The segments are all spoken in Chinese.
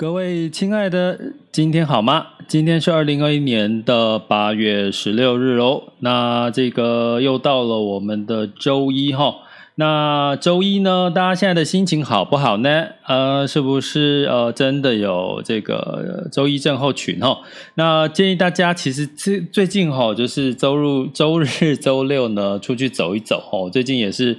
各位亲爱的，今天好吗？今天是二零二一年的八月十六日哦。那这个又到了我们的周一哈。那周一呢，大家现在的心情好不好呢？呃，是不是呃真的有这个周一症候群哈？那建议大家其实最最近哈，就是周日、周日、周六呢，出去走一走哈。最近也是。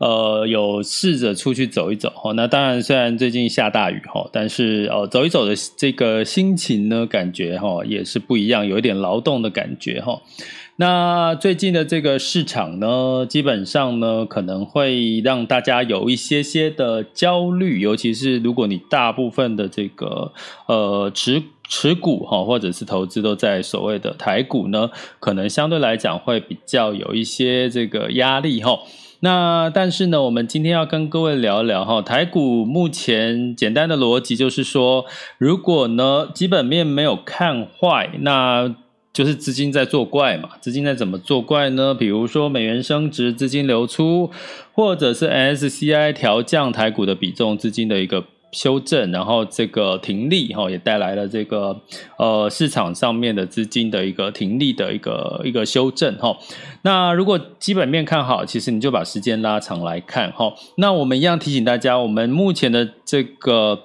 呃，有试着出去走一走哈，那当然虽然最近下大雨哈，但是呃，走一走的这个心情呢，感觉哈也是不一样，有一点劳动的感觉哈。那最近的这个市场呢，基本上呢可能会让大家有一些些的焦虑，尤其是如果你大部分的这个呃持持股哈，或者是投资都在所谓的台股呢，可能相对来讲会比较有一些这个压力哈。那但是呢，我们今天要跟各位聊一聊哈，台股目前简单的逻辑就是说，如果呢基本面没有看坏，那就是资金在作怪嘛。资金在怎么作怪呢？比如说美元升值，资金流出，或者是 S C I 调降台股的比重，资金的一个。修正，然后这个停利哈，也带来了这个呃市场上面的资金的一个停利的一个一个修正哈。那如果基本面看好，其实你就把时间拉长来看哈。那我们一样提醒大家，我们目前的这个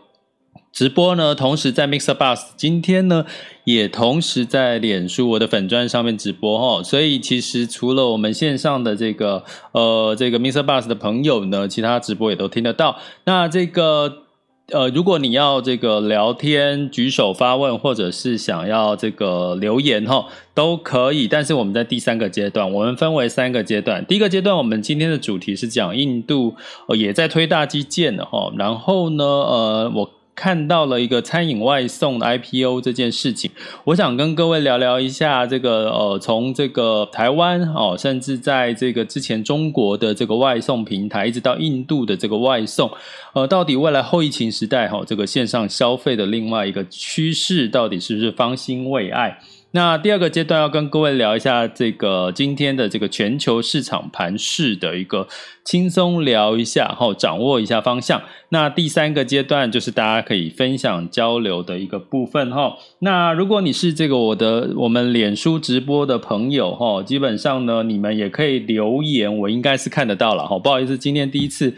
直播呢，同时在 Mixer Bus 今天呢也同时在脸书我的粉专上面直播哈。所以其实除了我们线上的这个呃这个 Mixer Bus 的朋友呢，其他直播也都听得到。那这个。呃，如果你要这个聊天、举手发问，或者是想要这个留言哈，都可以。但是我们在第三个阶段，我们分为三个阶段。第一个阶段，我们今天的主题是讲印度，呃，也在推大基建的哈。然后呢，呃，我。看到了一个餐饮外送的 IPO 这件事情，我想跟各位聊聊一下这个呃，从这个台湾哦，甚至在这个之前中国的这个外送平台，一直到印度的这个外送，呃，到底未来后疫情时代哈，这个线上消费的另外一个趋势，到底是不是方兴未艾？那第二个阶段要跟各位聊一下这个今天的这个全球市场盘势的一个轻松聊一下，哈，掌握一下方向。那第三个阶段就是大家可以分享交流的一个部分，哈。那如果你是这个我的我们脸书直播的朋友，哈，基本上呢，你们也可以留言，我应该是看得到了，哈。不好意思，今天第一次。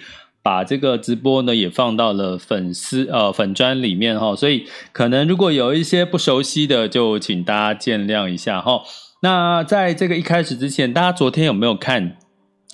把这个直播呢也放到了粉丝呃粉专里面哈，所以可能如果有一些不熟悉的，就请大家见谅一下哈。那在这个一开始之前，大家昨天有没有看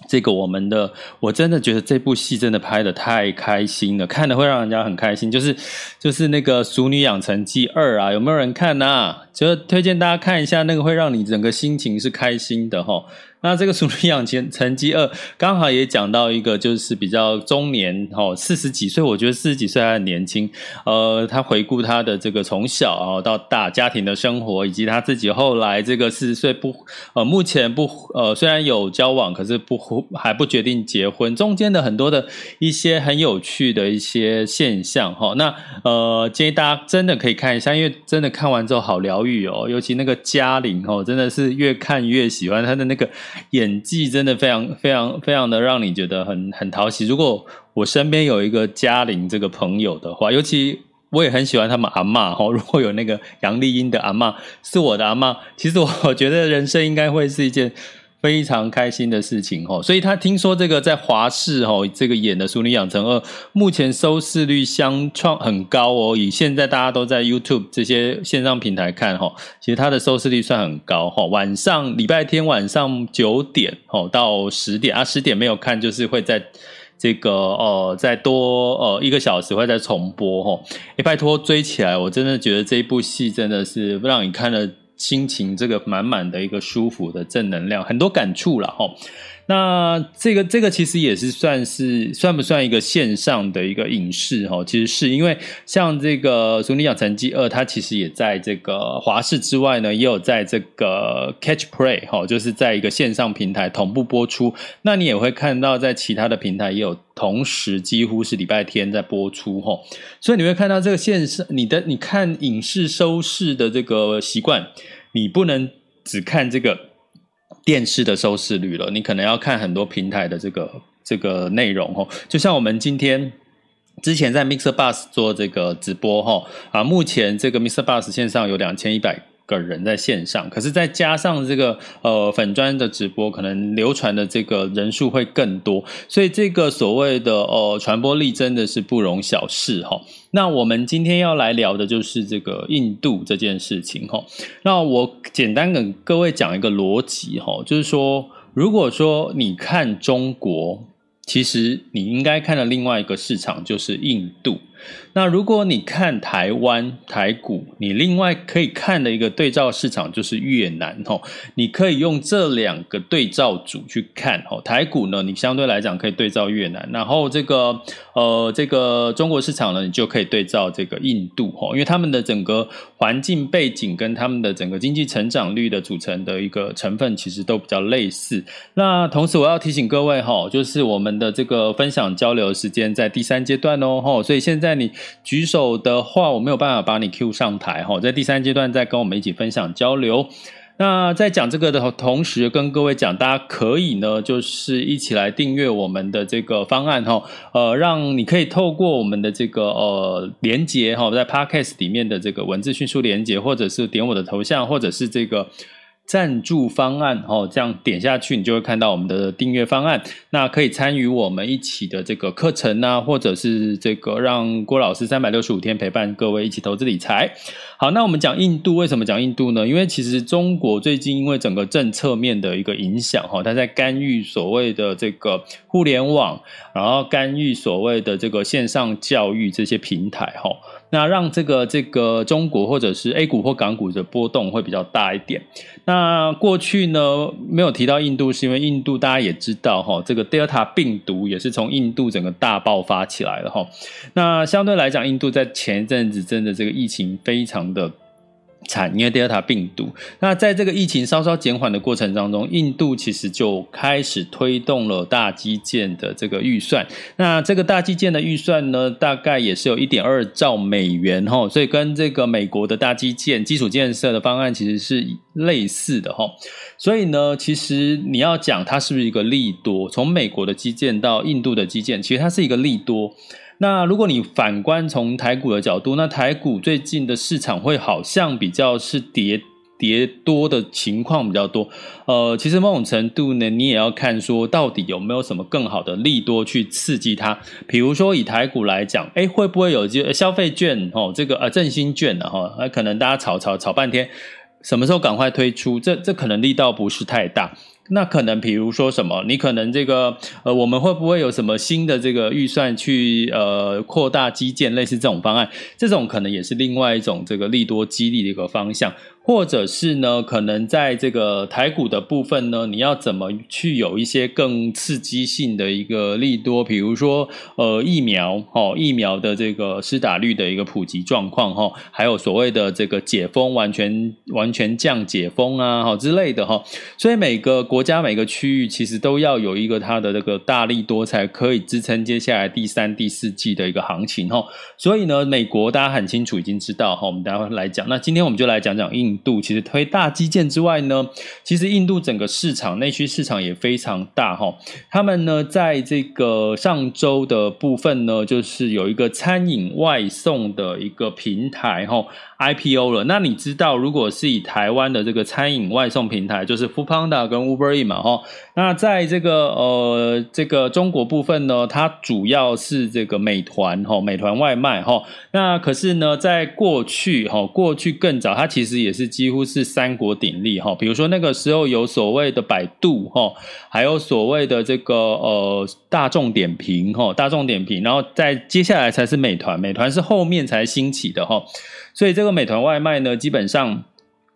这个我们的？我真的觉得这部戏真的拍得太开心了，看得会让人家很开心。就是就是那个《熟女养成记二》啊，有没有人看啊？就推荐大家看一下，那个会让你整个心情是开心的哈。那这个《俗女养成成绩二 》刚好也讲到一个，就是比较中年哦，四十几岁，我觉得四十几岁还很年轻。呃，他回顾他的这个从小啊到大家庭的生活，以及他自己后来这个四十岁不呃，目前不呃，虽然有交往，可是不还不决定结婚，中间的很多的一些很有趣的一些现象哈。那呃，建议大家真的可以看一下，因为真的看完之后好疗愈哦，尤其那个嘉玲哦，真的是越看越喜欢她的那个。演技真的非常非常非常的让你觉得很很讨喜。如果我身边有一个嘉玲这个朋友的话，尤其我也很喜欢他们阿嬷哈。如果有那个杨丽英的阿嬷是我的阿嬷，其实我觉得人生应该会是一件非常开心的事情哦。所以他听说这个在华视哦，这个演的《俗女养成二》，目前收视率相创很高哦。以现在大家都在 YouTube 这些线上平台看哈，其实它的收视率算很高哈。晚上礼拜天晚上九点哦到十点啊，十点没有看就是会在。这个呃，再多呃一个小时会再重播哈，哎，拜托追起来！我真的觉得这一部戏真的是让你看了心情这个满满的一个舒服的正能量，很多感触了哈。那这个这个其实也是算是算不算一个线上的一个影视哈？其实是因为像这个《俗女养成记二》，它其实也在这个华视之外呢，也有在这个 Catch Play 哈，就是在一个线上平台同步播出。那你也会看到在其他的平台也有同时几乎是礼拜天在播出哈。所以你会看到这个线上你的你看影视收视的这个习惯，你不能只看这个。电视的收视率了，你可能要看很多平台的这个这个内容哦。就像我们今天之前在 Mixer Bus 做这个直播哈啊，目前这个 Mixer Bus 线上有两千一百个人在线上，可是再加上这个呃粉专的直播，可能流传的这个人数会更多，所以这个所谓的呃传播力真的是不容小视哈。那我们今天要来聊的就是这个印度这件事情哈。那我简单跟各位讲一个逻辑哈，就是说，如果说你看中国，其实你应该看的另外一个市场就是印度。那如果你看台湾台股，你另外可以看的一个对照市场就是越南吼，你可以用这两个对照组去看哦。台股呢，你相对来讲可以对照越南，然后这个呃这个中国市场呢，你就可以对照这个印度哦，因为他们的整个环境背景跟他们的整个经济成长率的组成的一个成分其实都比较类似。那同时我要提醒各位哈，就是我们的这个分享交流时间在第三阶段哦吼，所以现在你。举手的话，我没有办法把你 Q 上台哈，在第三阶段再跟我们一起分享交流。那在讲这个的同时，跟各位讲，大家可以呢，就是一起来订阅我们的这个方案哈，呃，让你可以透过我们的这个呃连接哈，在 Podcast 里面的这个文字叙述连接，或者是点我的头像，或者是这个。赞助方案哦，这样点下去，你就会看到我们的订阅方案。那可以参与我们一起的这个课程啊，或者是这个让郭老师三百六十五天陪伴各位一起投资理财。好，那我们讲印度，为什么讲印度呢？因为其实中国最近因为整个政策面的一个影响哈，它在干预所谓的这个互联网，然后干预所谓的这个线上教育这些平台哈。那让这个这个中国或者是 A 股或港股的波动会比较大一点。那过去呢，没有提到印度，是因为印度大家也知道哈，这个 Delta 病毒也是从印度整个大爆发起来的哈。那相对来讲，印度在前一阵子真的这个疫情非常的。产，因为 Delta 病毒，那在这个疫情稍稍减缓的过程当中，印度其实就开始推动了大基建的这个预算。那这个大基建的预算呢，大概也是有一点二兆美元哈，所以跟这个美国的大基建基础建设的方案其实是类似的哈。所以呢，其实你要讲它是不是一个利多，从美国的基建到印度的基建，其实它是一个利多。那如果你反观从台股的角度，那台股最近的市场会好像比较是跌跌多的情况比较多。呃，其实某种程度呢，你也要看说到底有没有什么更好的利多去刺激它。比如说以台股来讲，诶，会不会有这消费券哦，这个呃振兴券呢？哈，那可能大家炒炒炒半天，什么时候赶快推出？这这可能力道不是太大。那可能，比如说什么，你可能这个，呃，我们会不会有什么新的这个预算去呃扩大基建，类似这种方案？这种可能也是另外一种这个利多激励的一个方向。或者是呢，可能在这个台股的部分呢，你要怎么去有一些更刺激性的一个利多？比如说，呃，疫苗哦，疫苗的这个施打率的一个普及状况哈，还有所谓的这个解封完全完全降解封啊，哈之类的哈。所以每个国家每个区域其实都要有一个它的这个大利多，才可以支撑接下来第三、第四季的一个行情哈。所以呢，美国大家很清楚已经知道哈，我们待会来讲。那今天我们就来讲讲印。度其实推大基建之外呢，其实印度整个市场内需市场也非常大哈。他们呢，在这个上周的部分呢，就是有一个餐饮外送的一个平台哈 IPO 了。那你知道，如果是以台湾的这个餐饮外送平台，就是 Foodpanda 跟 Uber E 嘛，哈，那在这个呃这个中国部分呢，它主要是这个美团哈，美团外卖哈。那可是呢，在过去哈，过去更早，它其实也是几乎是三国鼎立哈。比如说那个时候有所谓的百度哈，还有所谓的这个呃大众点评哈，大众点评，然后在接下来才是美团，美团是后面才兴起的哈。所以这个美团外卖呢，基本上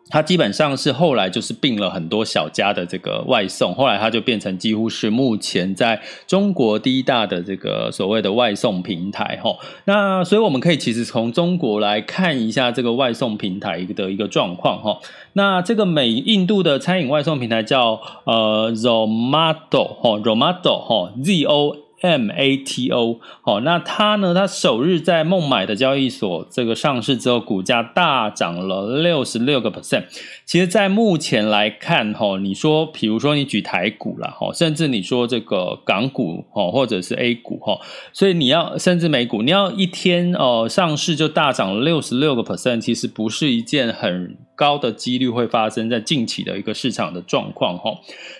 它基本上是后来就是并了很多小家的这个外送，后来它就变成几乎是目前在中国第一大的这个所谓的外送平台哈。那所以我们可以其实从中国来看一下这个外送平台的一个状况哈。那这个美印度的餐饮外送平台叫呃 Zomato 哈，Zomato 哈，Z O。M A T O，哦，那它呢？它首日在孟买的交易所这个上市之后，股价大涨了六十六个 percent。其实，在目前来看，哈，你说，比如说你举台股啦，哈，甚至你说这个港股，哈，或者是 A 股，哈，所以你要甚至美股，你要一天哦上市就大涨了六十六个 percent，其实不是一件很高的几率会发生在近期的一个市场的状况哈，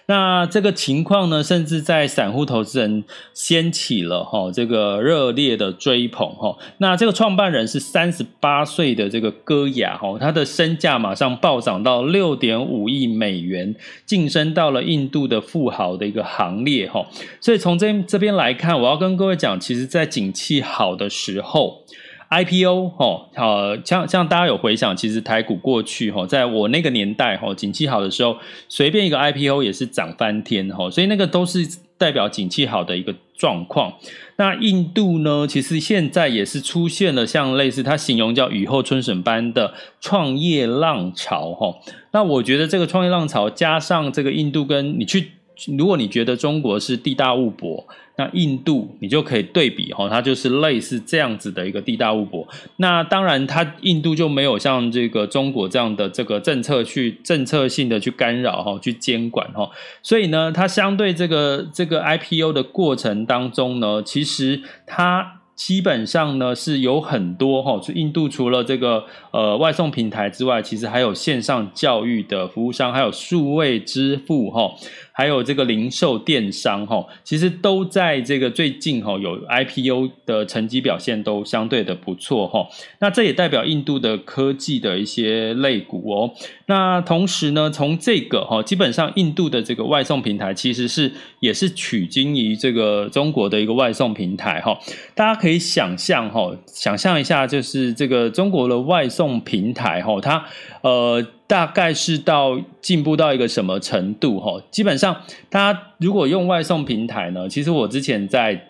那这个情况呢，甚至在散户投资人掀起了哈这个热烈的追捧哈。那这个创办人是三十八岁的这个戈雅哈，他的身价马上暴涨到六点五亿美元，晋升到了印度的富豪的一个行列哈。所以从这这边来看，我要跟各位讲，其实，在景气好的时候。IPO 哈，呃，像像大家有回想，其实台股过去哈，在我那个年代哈，景气好的时候，随便一个 IPO 也是涨翻天哈，所以那个都是代表景气好的一个状况。那印度呢，其实现在也是出现了像类似他形容叫雨后春笋般的创业浪潮哈。那我觉得这个创业浪潮加上这个印度跟你去，如果你觉得中国是地大物博。那印度你就可以对比哈，它就是类似这样子的一个地大物博。那当然，它印度就没有像这个中国这样的这个政策去政策性的去干扰哈，去监管哈。所以呢，它相对这个这个 IPO 的过程当中呢，其实它。基本上呢，是有很多哈，就印度除了这个呃外送平台之外，其实还有线上教育的服务商，还有数位支付哈，还有这个零售电商哈，其实都在这个最近哈有 IPO 的成绩表现都相对的不错哈。那这也代表印度的科技的一些类股哦。那同时呢，从这个哈，基本上印度的这个外送平台其实是也是取经于这个中国的一个外送平台哈，大家可以。想象哈，想象一下，就是这个中国的外送平台哈，它呃大概是到进步到一个什么程度哈？基本上，大家如果用外送平台呢，其实我之前在。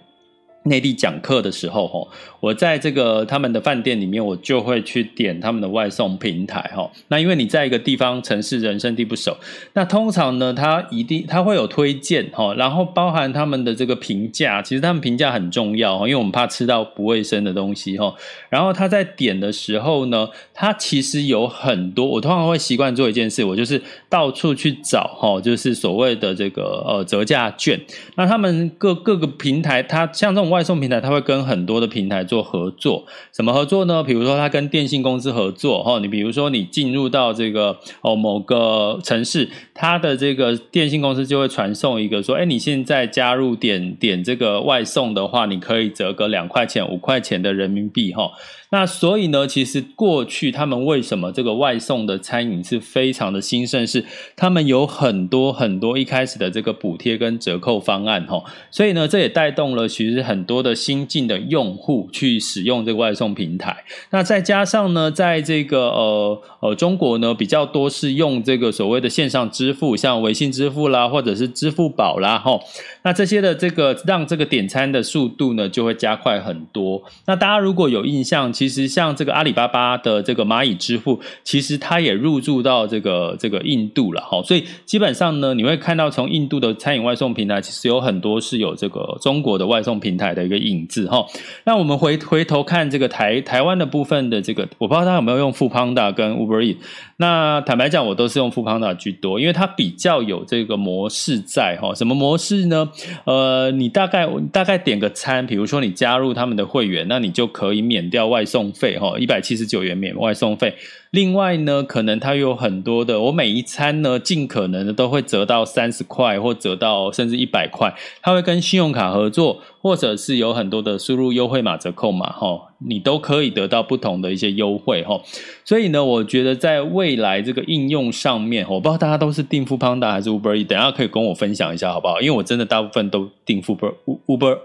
内地讲课的时候，哈，我在这个他们的饭店里面，我就会去点他们的外送平台，哈。那因为你在一个地方城市人生地不熟，那通常呢，他一定他会有推荐，哈，然后包含他们的这个评价，其实他们评价很重要，因为我们怕吃到不卫生的东西，哈。然后他在点的时候呢，他其实有很多，我通常会习惯做一件事，我就是到处去找，哈，就是所谓的这个呃折价券。那他们各各个平台，它像这种外外送平台，它会跟很多的平台做合作，什么合作呢？比如说，它跟电信公司合作，哈，你比如说你进入到这个哦某个城市，它的这个电信公司就会传送一个说，哎，你现在加入点点这个外送的话，你可以折个两块钱、五块钱的人民币，哈。那所以呢，其实过去他们为什么这个外送的餐饮是非常的兴盛，是他们有很多很多一开始的这个补贴跟折扣方案哈，所以呢，这也带动了其实很很多的新进的用户去使用这个外送平台。那再加上呢，在这个呃呃中国呢，比较多是用这个所谓的线上支付，像微信支付啦，或者是支付宝啦哈。那这些的这个让这个点餐的速度呢就会加快很多。那大家如果有印象，其实像这个阿里巴巴的这个蚂蚁支付，其实它也入驻到这个这个印度了哈，所以基本上呢，你会看到从印度的餐饮外送平台，其实有很多是有这个中国的外送平台台的一个影子哈。那我们回回头看这个台台湾的部分的这个，我不知道大家有没有用 Foodpanda 跟 Uber Eats。那坦白讲，我都是用 Foodpanda 居多，因为它比较有这个模式在哈。什么模式呢？呃，你大概大概点个餐，比如说你加入他们的会员，那你就可以免掉外送费哈，一百七十九元免外送费。另外呢，可能它有很多的，我每一餐呢，尽可能的都会折到三十块，或折到甚至一百块。它会跟信用卡合作，或者是有很多的输入优惠码折扣码，哈，你都可以得到不同的一些优惠，哈。所以呢，我觉得在未来这个应用上面，我不知道大家都是订 f o o p a n d a 还是 Uber E，等下可以跟我分享一下好不好？因为我真的大部分都订 Uber Uber。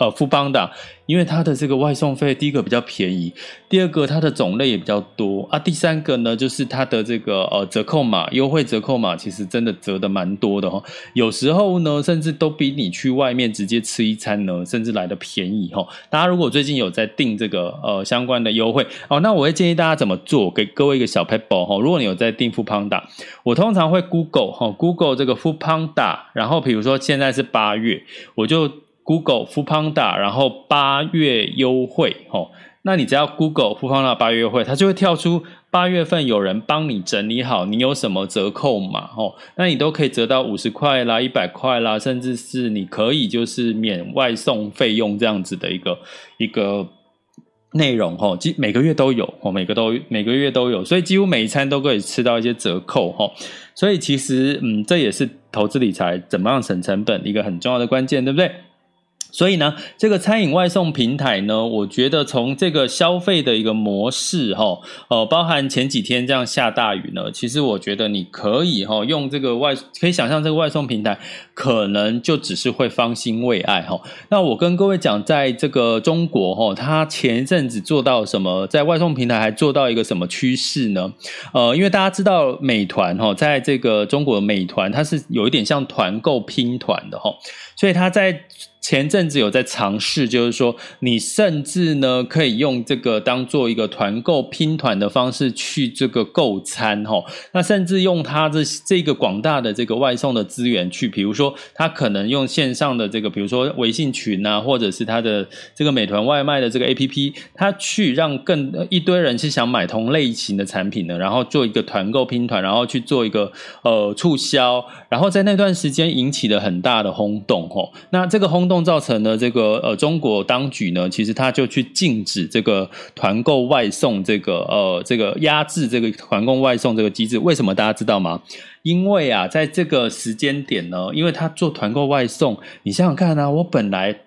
呃，Foodpanda，因为它的这个外送费，第一个比较便宜，第二个它的种类也比较多啊，第三个呢，就是它的这个呃折扣码、优惠折扣码，其实真的折的蛮多的哈。有时候呢，甚至都比你去外面直接吃一餐呢，甚至来的便宜哈。大家如果最近有在订这个呃相关的优惠哦，那我会建议大家怎么做，给各位一个小撇步哈。如果你有在订富邦的我通常会 Google 哈，Google 这个富邦的然后比如说现在是八月，我就。Google f o o Panda，然后八月优惠，哦，那你只要 Google f o o Panda 八月优惠，它就会跳出八月份有人帮你整理好，你有什么折扣码，哦，那你都可以折到五十块啦、一百块啦，甚至是你可以就是免外送费用这样子的一个一个内容，吼，几每个月都有，哦，每个都每个月都有，所以几乎每一餐都可以吃到一些折扣，吼，所以其实嗯，这也是投资理财怎么样省成本一个很重要的关键，对不对？所以呢，这个餐饮外送平台呢，我觉得从这个消费的一个模式哈，呃，包含前几天这样下大雨呢，其实我觉得你可以哈，用这个外，可以想象这个外送平台可能就只是会方兴未艾哈。那我跟各位讲，在这个中国哈，它前一阵子做到什么，在外送平台还做到一个什么趋势呢？呃，因为大家知道美团哈，在这个中国美团，它是有一点像团购拼团的哈，所以它在。前阵子有在尝试，就是说，你甚至呢可以用这个当做一个团购拼团的方式去这个购餐哈。那甚至用它这这个广大的这个外送的资源去，比如说，他可能用线上的这个，比如说微信群啊，或者是他的这个美团外卖的这个 APP，他去让更一堆人是想买同类型的产品的，然后做一个团购拼团，然后去做一个呃促销，然后在那段时间引起了很大的轰动哈。那这个轰动造成了这个呃，中国当局呢，其实他就去禁止这个团购外送这个呃，这个压制这个团购外送这个机制。为什么大家知道吗？因为啊，在这个时间点呢，因为他做团购外送，你想想看啊，我本来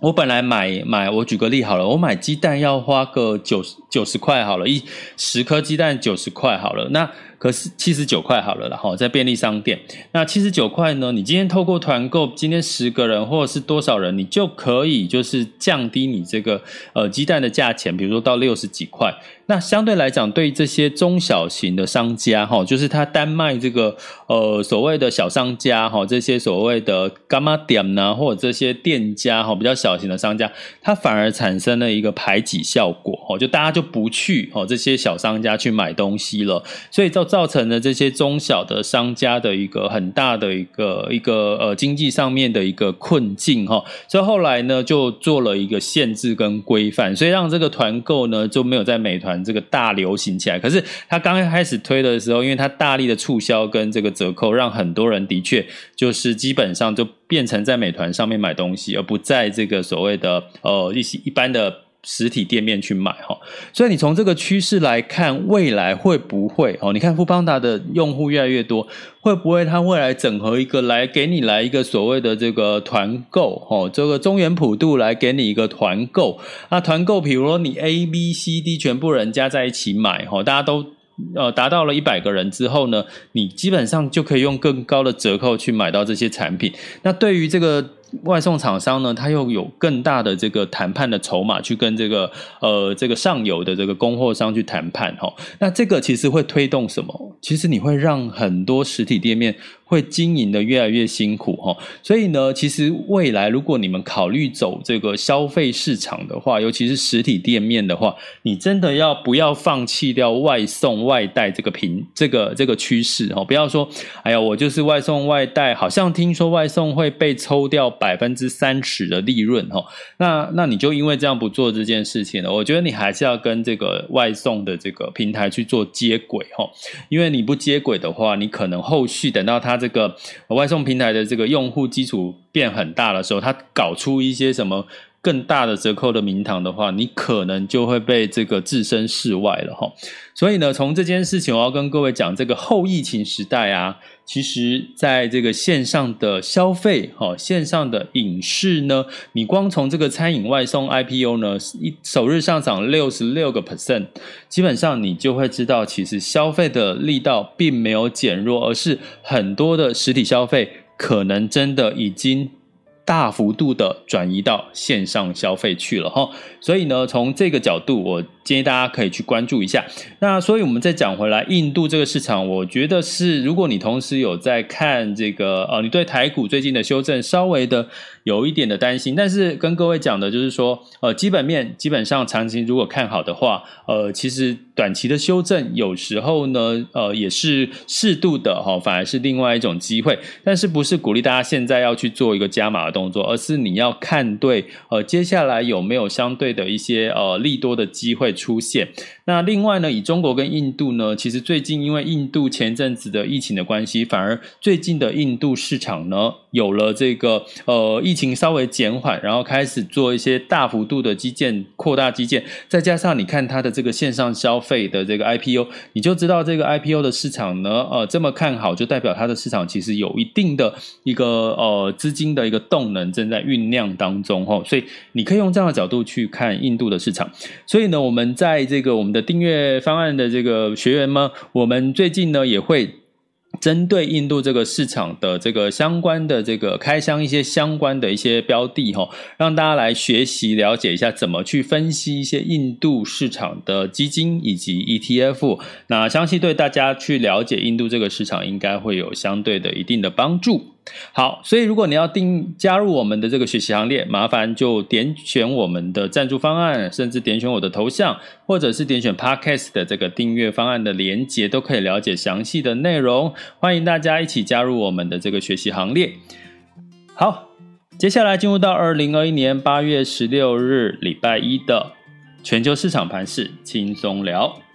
我本来买买，我举个例好了，我买鸡蛋要花个九十九十块好了，一十颗鸡蛋九十块好了，那。可是七十九块好了啦，哈，在便利商店，那七十九块呢？你今天透过团购，今天十个人或者是多少人，你就可以就是降低你这个呃鸡蛋的价钱，比如说到六十几块。那相对来讲，对这些中小型的商家哈，就是他单卖这个呃所谓的小商家哈，这些所谓的柑仔店呐，或者这些店家哈，比较小型的商家，他反而产生了一个排挤效果哦，就大家就不去哦这些小商家去买东西了，所以造造造成了这些中小的商家的一个很大的一个一个呃经济上面的一个困境哈，所以后来呢就做了一个限制跟规范，所以让这个团购呢就没有在美团。这个大流行起来，可是他刚开始推的时候，因为他大力的促销跟这个折扣，让很多人的确就是基本上就变成在美团上面买东西，而不在这个所谓的呃一些一般的。实体店面去买哈，所以你从这个趋势来看，未来会不会哦？你看富邦达的用户越来越多，会不会它未来整合一个来给你来一个所谓的这个团购哦？这个中原普渡来给你一个团购，那团购，比如说你 A、B、C、D 全部人加在一起买哈，大家都呃达到了一百个人之后呢，你基本上就可以用更高的折扣去买到这些产品。那对于这个。外送厂商呢，他又有更大的这个谈判的筹码，去跟这个呃这个上游的这个供货商去谈判哈。那这个其实会推动什么？其实你会让很多实体店面会经营的越来越辛苦哈。所以呢，其实未来如果你们考虑走这个消费市场的话，尤其是实体店面的话，你真的要不要放弃掉外送外带这个平这个这个趋势哈？不要说哎呀，我就是外送外带，好像听说外送会被抽掉。百分之三十的利润哈。那那你就因为这样不做这件事情了，我觉得你还是要跟这个外送的这个平台去做接轨哈，因为你不接轨的话，你可能后续等到它这个外送平台的这个用户基础变很大的时候，它搞出一些什么。更大的折扣的名堂的话，你可能就会被这个置身事外了哈。所以呢，从这件事情，我要跟各位讲，这个后疫情时代啊，其实在这个线上的消费，哈，线上的影视呢，你光从这个餐饮外送 IPO 呢，一首日上涨六十六个 percent，基本上你就会知道，其实消费的力道并没有减弱，而是很多的实体消费可能真的已经。大幅度的转移到线上消费去了哈，所以呢，从这个角度，我建议大家可以去关注一下。那所以我们再讲回来，印度这个市场，我觉得是，如果你同时有在看这个，呃，你对台股最近的修正稍微的有一点的担心，但是跟各位讲的就是说，呃，基本面基本上长期如果看好的话，呃，其实短期的修正有时候呢，呃，也是适度的哈，反而是另外一种机会，但是不是鼓励大家现在要去做一个加码的动作，而是你要看对，呃，接下来有没有相对的一些呃利多的机会出现。那另外呢，以中国跟印度呢，其实最近因为印度前阵子的疫情的关系，反而最近的印度市场呢，有了这个呃疫情稍微减缓，然后开始做一些大幅度的基建扩大基建，再加上你看它的这个线上消费的这个 IPO，你就知道这个 IPO 的市场呢，呃这么看好，就代表它的市场其实有一定的一个呃资金的一个动能正在酝酿当中哈，所以你可以用这样的角度去看印度的市场。所以呢，我们在这个我们的订阅方案的这个学员们，我们最近呢也会。针对印度这个市场的这个相关的这个开箱一些相关的一些标的哈，让大家来学习了解一下怎么去分析一些印度市场的基金以及 ETF，那相信对大家去了解印度这个市场应该会有相对的一定的帮助。好，所以如果你要订加入我们的这个学习行列，麻烦就点选我们的赞助方案，甚至点选我的头像，或者是点选 Podcast 的这个订阅方案的连结，都可以了解详细的内容。欢迎大家一起加入我们的这个学习行列。好，接下来进入到二零二一年八月十六日礼拜一的全球市场盘势轻松聊。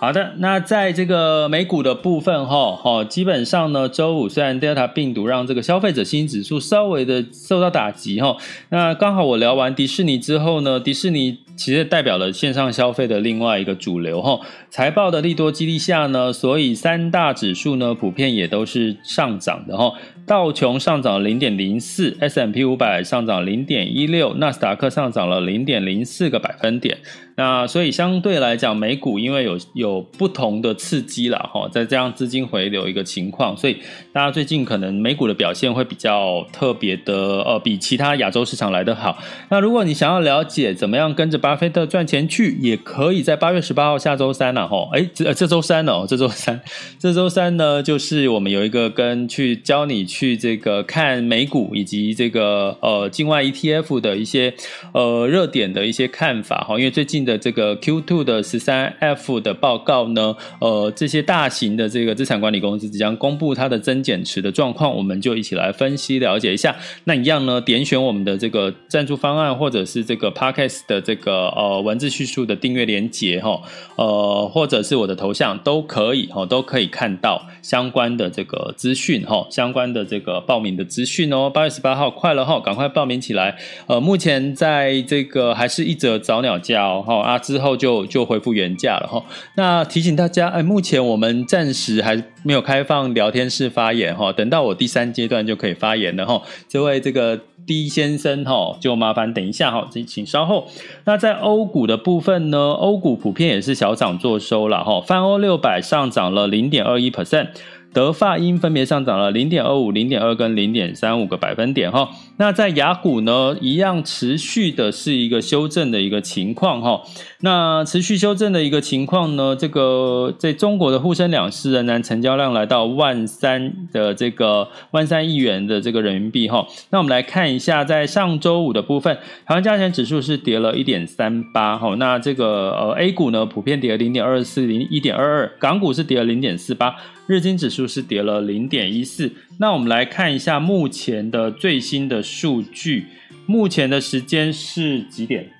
好的，那在这个美股的部分哈，哈，基本上呢，周五虽然 Delta 病毒让这个消费者信心指数稍微的受到打击哈，那刚好我聊完迪士尼之后呢，迪士尼其实代表了线上消费的另外一个主流哈，财报的利多激励下呢，所以三大指数呢普遍也都是上涨的哈，道琼上涨零点零四，S&P 五百上涨零点一六，纳斯达克上涨了零点零四个百分点。那所以相对来讲，美股因为有有不同的刺激啦，哈，在这样资金回流一个情况，所以大家最近可能美股的表现会比较特别的，呃，比其他亚洲市场来得好。那如果你想要了解怎么样跟着巴菲特赚钱去，也可以在八月十八号下周三了，哈，哎，这这周三哦，这周三，这周三呢，就是我们有一个跟去教你去去这个看美股以及这个呃境外 ETF 的一些呃热点的一些看法，哈，因为最近。的这个 Q2 的十三 F 的报告呢，呃，这些大型的这个资产管理公司即将公布它的增减持的状况，我们就一起来分析了解一下。那一样呢，点选我们的这个赞助方案，或者是这个 Podcast 的这个呃文字叙述的订阅连接哈，呃，或者是我的头像都可以哈，都可以看到相关的这个资讯哈，相关的这个报名的资讯哦。八月十八号快了哈，赶快报名起来。呃，目前在这个还是一则早鸟价哦。啊，之后就就恢复原价了哈。那提醒大家，哎，目前我们暂时还没有开放聊天室发言哈，等到我第三阶段就可以发言了哈。这位这个 D 先生哈，就麻烦等一下哈，请请稍后。那在欧股的部分呢，欧股普遍也是小涨作收了哈，泛欧六百上涨了零点二一 percent。德法英分别上涨了零点二五、零点二跟零点三五个百分点哈。那在雅股呢，一样持续的是一个修正的一个情况哈。那持续修正的一个情况呢，这个在中国的沪深两市仍然成交量来到万三的这个万三亿元的这个人民币哈。那我们来看一下，在上周五的部分，台湾加权指数是跌了一点三八哈。那这个呃 A 股呢，普遍跌了零点二四、零一点二二，港股是跌了零点四八，日经指数。是跌了零点一四。那我们来看一下目前的最新的数据，目前的时间是几点？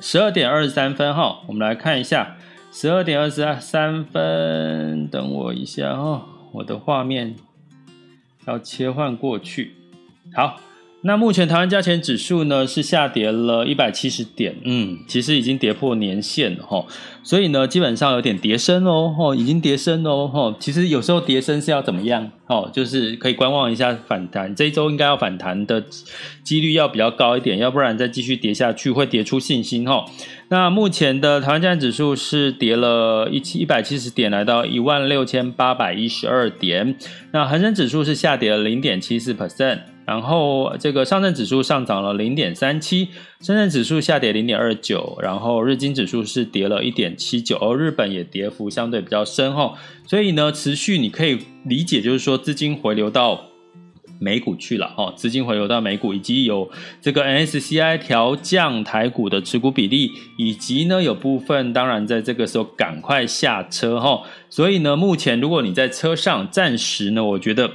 十二点二十三分哈。我们来看一下，十二点二十三分，等我一下哦，我的画面要切换过去，好。那目前台湾加权指数呢是下跌了一百七十点，嗯，其实已经跌破年线了哈，所以呢基本上有点跌深哦，吼，已经跌深哦，吼，其实有时候跌深是要怎么样？哦，就是可以观望一下反弹，这一周应该要反弹的几率要比较高一点，要不然再继续跌下去会跌出信心哈。那目前的台湾加权指数是跌了一七一百七十点，来到一万六千八百一十二点，那恒生指数是下跌了零点七四 percent。然后这个上证指数上涨了零点三七，深圳指数下跌零点二九，然后日经指数是跌了一点七九，而日本也跌幅相对比较深哈，所以呢，持续你可以理解就是说资金回流到美股去了哦，资金回流到美股，以及有这个 N S C I 调降台股的持股比例，以及呢有部分当然在这个时候赶快下车哈，所以呢，目前如果你在车上，暂时呢，我觉得。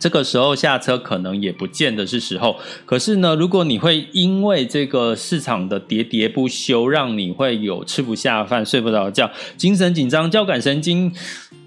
这个时候下车可能也不见得是时候，可是呢，如果你会因为这个市场的喋喋不休，让你会有吃不下饭、睡不着觉、精神紧张、交感神经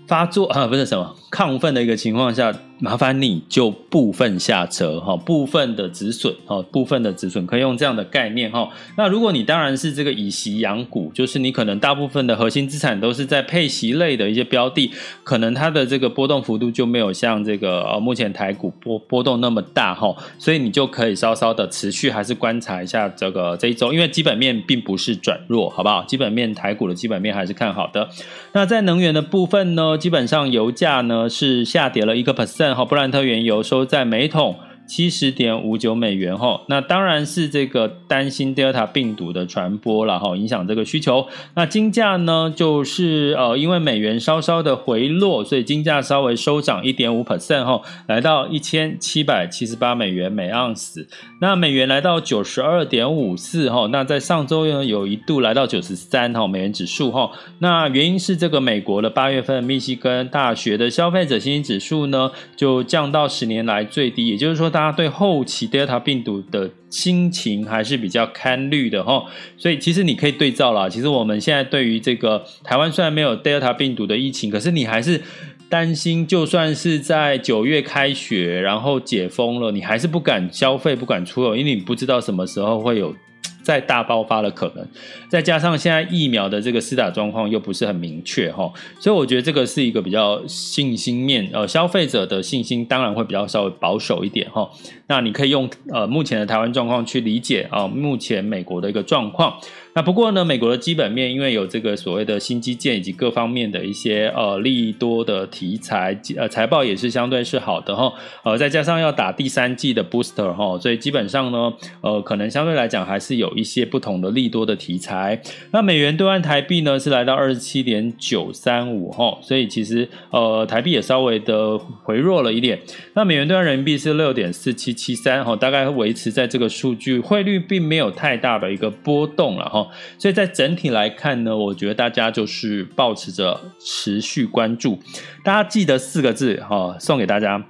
发作啊，不是什么亢奋的一个情况下。麻烦你就部分下车哈，部分的止损哈，部分的止损可以用这样的概念哈。那如果你当然是这个以息养股，就是你可能大部分的核心资产都是在配息类的一些标的，可能它的这个波动幅度就没有像这个呃目前台股波波动那么大哈，所以你就可以稍稍的持续还是观察一下这个这一周，因为基本面并不是转弱，好不好？基本面台股的基本面还是看好的。那在能源的部分呢，基本上油价呢是下跌了一个 percent。好，布兰特原油收在每桶七十点五九美元哈，那当然是这个担心 Delta 病毒的传播了哈，影响这个需求。那金价呢，就是呃，因为美元稍稍的回落，所以金价稍微收涨一点五 percent 哈，来到一千七百七十八美元每盎司。那美元来到九十二点五四哈，那在上周呢，有一度来到九十三哈美元指数哈。那原因是这个美国的八月份密西根大学的消费者信心指数呢，就降到十年来最低，也就是说。大家对后期 Delta 病毒的心情还是比较堪虑的哈，所以其实你可以对照啦。其实我们现在对于这个台湾虽然没有 Delta 病毒的疫情，可是你还是担心，就算是在九月开学，然后解封了，你还是不敢消费，不敢出游，因为你不知道什么时候会有。再大爆发的可能，再加上现在疫苗的这个施打状况又不是很明确哈，所以我觉得这个是一个比较信心面，呃，消费者的信心当然会比较稍微保守一点哈。那你可以用呃目前的台湾状况去理解啊，目前美国的一个状况。那不过呢，美国的基本面因为有这个所谓的新基建以及各方面的一些呃利多的题材，呃财报也是相对是好的哈。呃，再加上要打第三季的 booster 哈，所以基本上呢，呃，可能相对来讲还是有一些不同的利多的题材。那美元兑换台币呢是来到二十七点九三五哈，所以其实呃台币也稍微的回弱了一点。那美元兑换人民币是六点四七七三哈，大概维持在这个数据，汇率并没有太大的一个波动了哈。所以在整体来看呢，我觉得大家就是保持着持续关注。大家记得四个字哈，送给大家，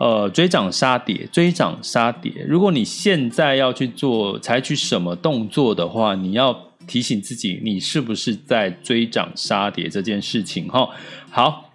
呃，追涨杀跌，追涨杀跌。如果你现在要去做采取什么动作的话，你要提醒自己，你是不是在追涨杀跌这件事情哈。好。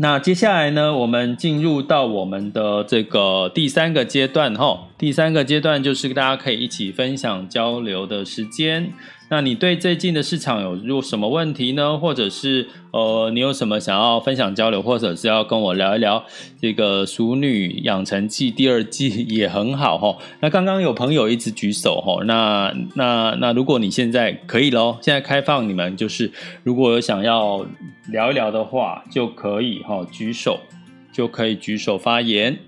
那接下来呢，我们进入到我们的这个第三个阶段哈。第三个阶段就是大家可以一起分享交流的时间。那你对最近的市场有有什么问题呢？或者是呃，你有什么想要分享交流，或者是要跟我聊一聊这个《熟女养成记》第二季也很好哈。那刚刚有朋友一直举手哈，那那那如果你现在可以喽，现在开放你们就是如果有想要聊一聊的话，就可以哈举手，就可以举手发言。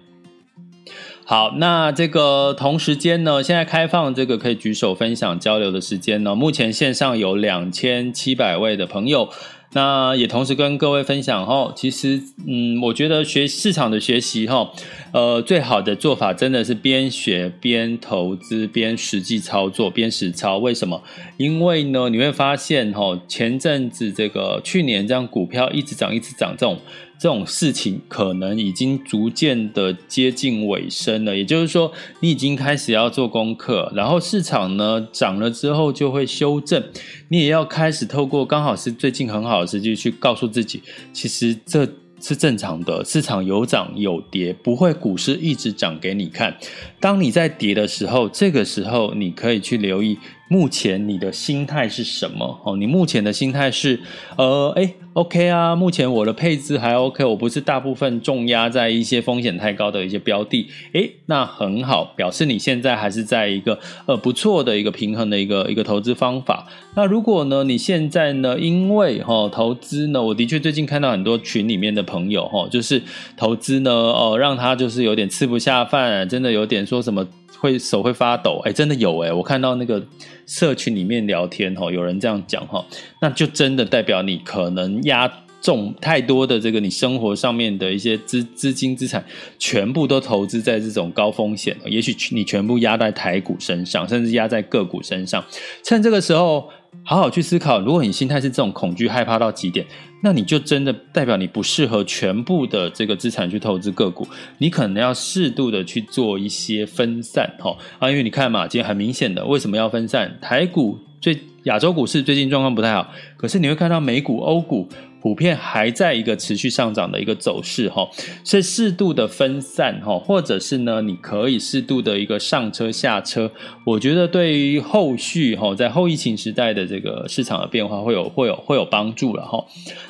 好，那这个同时间呢，现在开放这个可以举手分享交流的时间呢。目前线上有两千七百位的朋友，那也同时跟各位分享哦，其实嗯，我觉得学市场的学习哈，呃，最好的做法真的是边学边投资边实际操作边实操。为什么？因为呢，你会发现哈，前阵子这个去年这样股票一直涨一直涨这种。这种事情可能已经逐渐的接近尾声了，也就是说，你已经开始要做功课，然后市场呢涨了之后就会修正，你也要开始透过刚好是最近很好的时机去告诉自己，其实这是正常的，市场有涨有跌，不会股市一直涨给你看。当你在跌的时候，这个时候你可以去留意。目前你的心态是什么？哦，你目前的心态是，呃，诶，OK 啊，目前我的配置还 OK，我不是大部分重压在一些风险太高的一些标的，诶，那很好，表示你现在还是在一个呃不错的一个平衡的一个一个投资方法。那如果呢，你现在呢，因为哈、哦、投资呢，我的确最近看到很多群里面的朋友哈、哦，就是投资呢，哦，让他就是有点吃不下饭，真的有点说什么。会手会发抖，哎，真的有哎，我看到那个社群里面聊天哈，有人这样讲哈，那就真的代表你可能压重太多的这个你生活上面的一些资资金资产，全部都投资在这种高风险，也许你全部压在台股身上，甚至压在个股身上，趁这个时候。好好去思考，如果你心态是这种恐惧、害怕到极点，那你就真的代表你不适合全部的这个资产去投资个股，你可能要适度的去做一些分散，哈啊，因为你看嘛，今天很明显的，为什么要分散？台股最亚洲股市最近状况不太好，可是你会看到美股、欧股。普遍还在一个持续上涨的一个走势哈，所以适度的分散哈，或者是呢，你可以适度的一个上车下车，我觉得对于后续哈，在后疫情时代的这个市场的变化会有会有会有帮助了哈。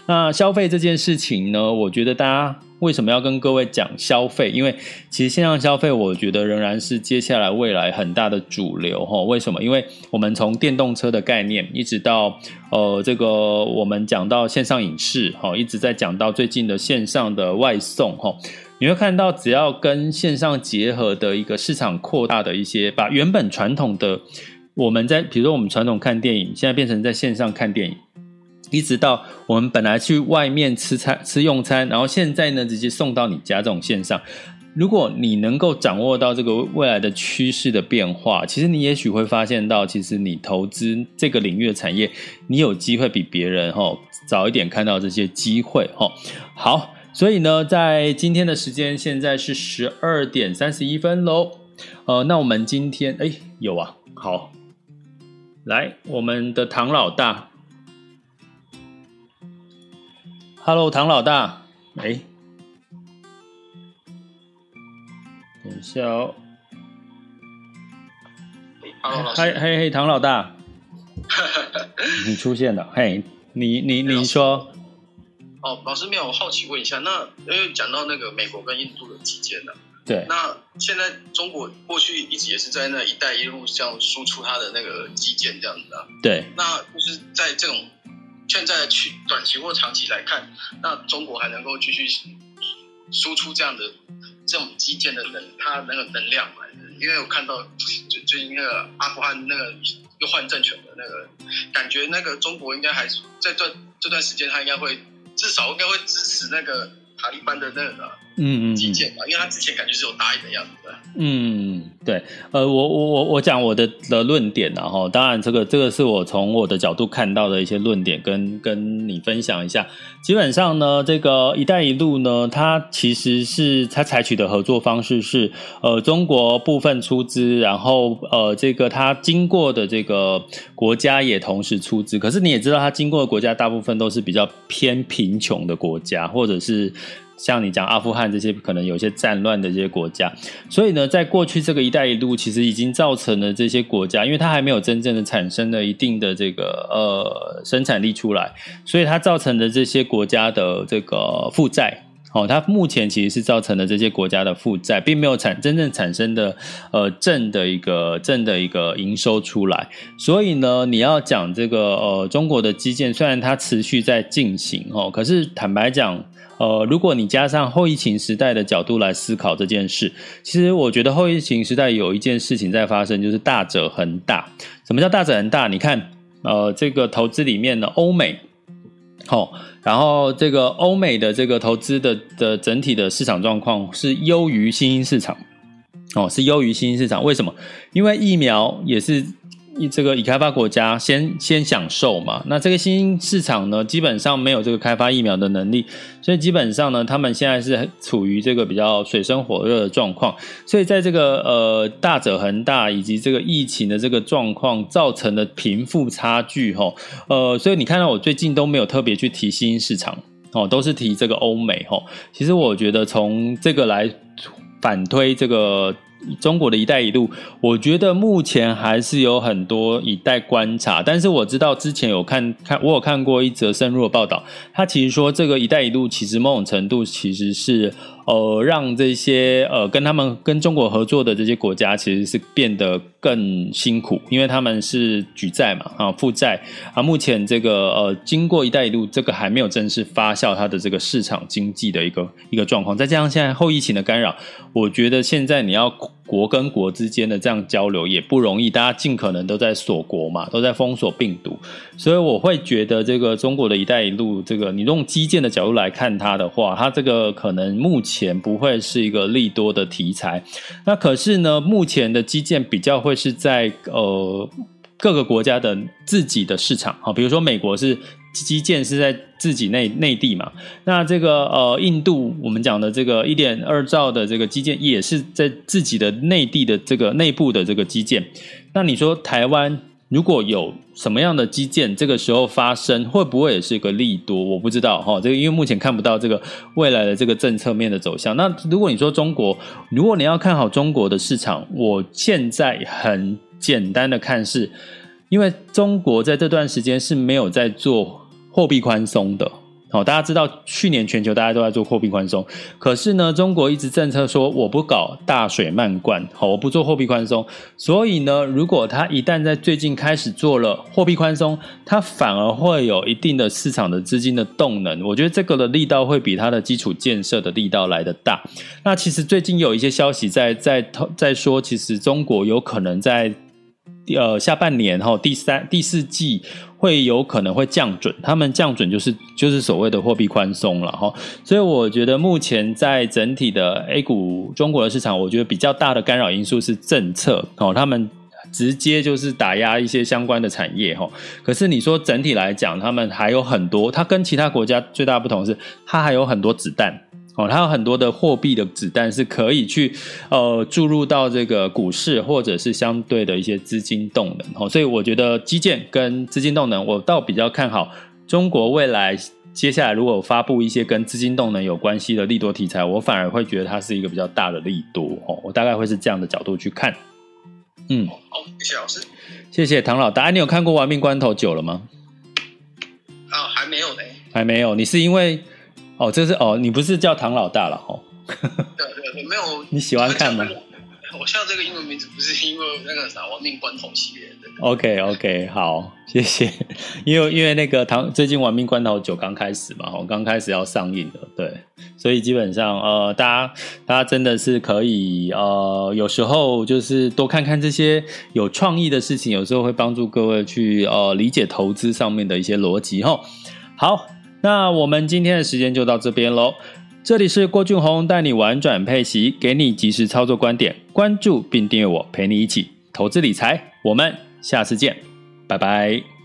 那消费这件事情呢，我觉得大家。为什么要跟各位讲消费？因为其实线上消费，我觉得仍然是接下来未来很大的主流哈。为什么？因为我们从电动车的概念，一直到呃这个我们讲到线上影视哈，一直在讲到最近的线上的外送哈。你会看到，只要跟线上结合的一个市场扩大的一些，把原本传统的我们在比如说我们传统看电影，现在变成在线上看电影。一直到我们本来去外面吃餐吃用餐，然后现在呢，直接送到你家这种线上，如果你能够掌握到这个未来的趋势的变化，其实你也许会发现到，其实你投资这个领域的产业，你有机会比别人哈早一点看到这些机会哈。好，所以呢，在今天的时间现在是十二点三十一分喽。呃，那我们今天哎有啊，好，来我们的唐老大。Hello，唐老大，哎，等一下哦。Hello，老师。嘿嘿嘿，唐老大，你出现了。嘿，你你你说。哦，老师没有，我好奇问一下，那因为讲到那个美国跟印度的基建呢？对。那现在中国过去一直也是在那一带一路这样输出它的那个基建这样子啊。对。那就是在这种。现在去短期或长期来看，那中国还能够继续输出这样的这种基建的能，它那个能量嘛？因为我看到最最近那个阿富汗那个又换政权的那个感觉，那个中国应该还在这这段时间，他应该会至少应该会支持那个塔利班的那个嗯嗯基建嘛，因为他之前感觉是有答应的样子的。嗯。对，呃，我我我我讲我的的论点然后当然这个这个是我从我的角度看到的一些论点，跟跟你分享一下。基本上呢，这个“一带一路”呢，它其实是它采取的合作方式是，呃，中国部分出资，然后呃，这个它经过的这个国家也同时出资。可是你也知道，它经过的国家大部分都是比较偏贫穷的国家，或者是。像你讲阿富汗这些可能有些战乱的这些国家，所以呢，在过去这个“一带一路”其实已经造成了这些国家，因为它还没有真正的产生了一定的这个呃生产力出来，所以它造成的这些国家的这个负债，哦，它目前其实是造成了这些国家的负债，并没有产真正产生的呃正的一个正的一个营收出来，所以呢，你要讲这个呃中国的基建，虽然它持续在进行哦，可是坦白讲。呃，如果你加上后疫情时代的角度来思考这件事，其实我觉得后疫情时代有一件事情在发生，就是大者恒大。什么叫大者恒大？你看，呃，这个投资里面呢，欧美，好，然后这个欧美的这个投资的的整体的市场状况是优于新兴市场，哦，是优于新兴市场。为什么？因为疫苗也是。这个已开发国家先先享受嘛，那这个新兴市场呢，基本上没有这个开发疫苗的能力，所以基本上呢，他们现在是处于这个比较水深火热的状况。所以在这个呃大者恒大以及这个疫情的这个状况造成的贫富差距，哦，呃，所以你看到我最近都没有特别去提新兴市场，哦，都是提这个欧美，哦。其实我觉得从这个来反推这个。中国的一带一路，我觉得目前还是有很多有待观察。但是我知道之前有看看，我有看过一则深入的报道，他其实说这个一带一路其实某种程度其实是。呃，让这些呃跟他们跟中国合作的这些国家，其实是变得更辛苦，因为他们是举债嘛，啊负债啊。目前这个呃，经过“一带一路”这个还没有正式发酵，它的这个市场经济的一个一个状况，再加上现在后疫情的干扰，我觉得现在你要国跟国之间的这样交流也不容易，大家尽可能都在锁国嘛，都在封锁病毒，所以我会觉得这个中国的一带一路，这个你用基建的角度来看它的话，它这个可能目前。不会是一个利多的题材，那可是呢，目前的基建比较会是在呃各个国家的自己的市场，好，比如说美国是基建是在自己内内地嘛，那这个呃印度我们讲的这个一点二兆的这个基建也是在自己的内地的这个内部的这个基建，那你说台湾？如果有什么样的基建，这个时候发生，会不会也是一个利多？我不知道哈，这个因为目前看不到这个未来的这个政策面的走向。那如果你说中国，如果你要看好中国的市场，我现在很简单的看是，因为中国在这段时间是没有在做货币宽松的。好，大家知道去年全球大家都在做货币宽松，可是呢，中国一直政策说我不搞大水漫灌，好，我不做货币宽松。所以呢，如果他一旦在最近开始做了货币宽松，它反而会有一定的市场的资金的动能。我觉得这个的力道会比它的基础建设的力道来得大。那其实最近有一些消息在在在说，其实中国有可能在。呃，下半年哈，第三、第四季会有可能会降准，他们降准就是就是所谓的货币宽松了哈，所以我觉得目前在整体的 A 股中国的市场，我觉得比较大的干扰因素是政策哦，他们直接就是打压一些相关的产业哈，可是你说整体来讲，他们还有很多，它跟其他国家最大不同是，它还有很多子弹。哦，它有很多的货币的子弹是可以去呃注入到这个股市，或者是相对的一些资金动能。哦，所以我觉得基建跟资金动能，我倒比较看好中国未来接下来如果发布一些跟资金动能有关系的利多题材，我反而会觉得它是一个比较大的利多。哦，我大概会是这样的角度去看。嗯，好，谢谢老师，谢谢唐老大。你有看过《玩命关头九》了吗？啊，还没有呢，还没有。你是因为？哦，这是哦，你不是叫唐老大了哦？对 对，我没有。你喜欢看吗？我叫这个英文名字不是因为那个啥《亡命关头》系列的。OK OK，好，谢谢。因为因为那个唐最近《亡命关头九》刚开始嘛，哦，刚开始要上映的，对，所以基本上呃，大家大家真的是可以呃，有时候就是多看看这些有创意的事情，有时候会帮助各位去呃理解投资上面的一些逻辑哈。好。那我们今天的时间就到这边喽。这里是郭俊宏带你玩转配息，给你及时操作观点，关注并订阅我，陪你一起投资理财。我们下次见，拜拜。